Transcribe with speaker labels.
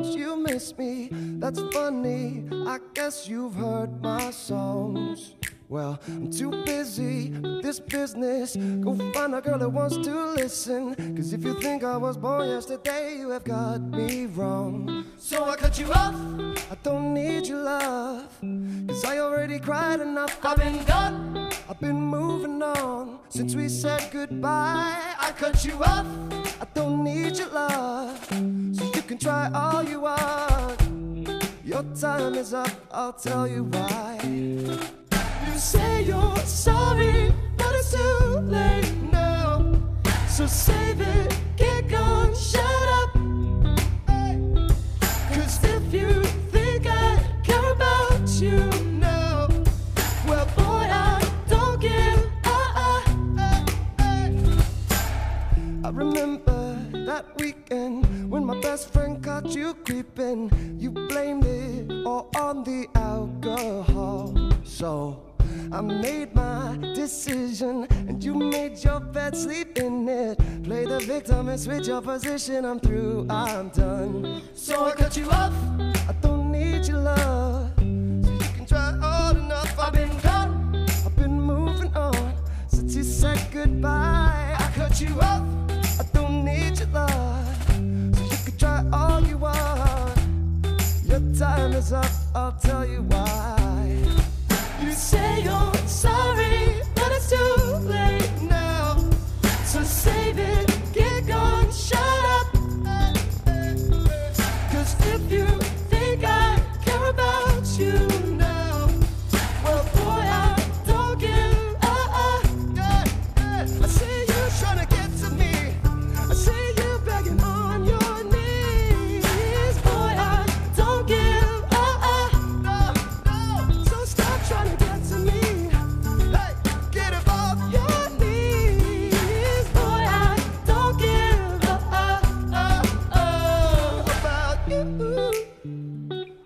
Speaker 1: miss me. That's funny. I guess you've heard my songs. Well, I'm too busy with this business. Go find a girl that wants to listen. Cause if you think I was born yesterday, you have got me wrong. So I cut you off. I don't need your love. Cause I already cried enough. I've been gone. I've been moving on since we said goodbye. I cut you off. I don't need your love. So you can try all you want. Your time is up, I'll tell you why. You say you're sorry, but it's too late now. So save it, get gone, shut up. Cause if you think I care about you now, well, boy, I don't give I remember that weekend my best friend caught you creeping. You blamed it all on the alcohol. So I made my decision, and you made your bed, sleep in it. Play the victim and switch your position. I'm through, I'm done. So I cut you off. I don't need your love. Up. I'll tell you why. You say you're sorry, but it's too late now. So save it, get gone, shut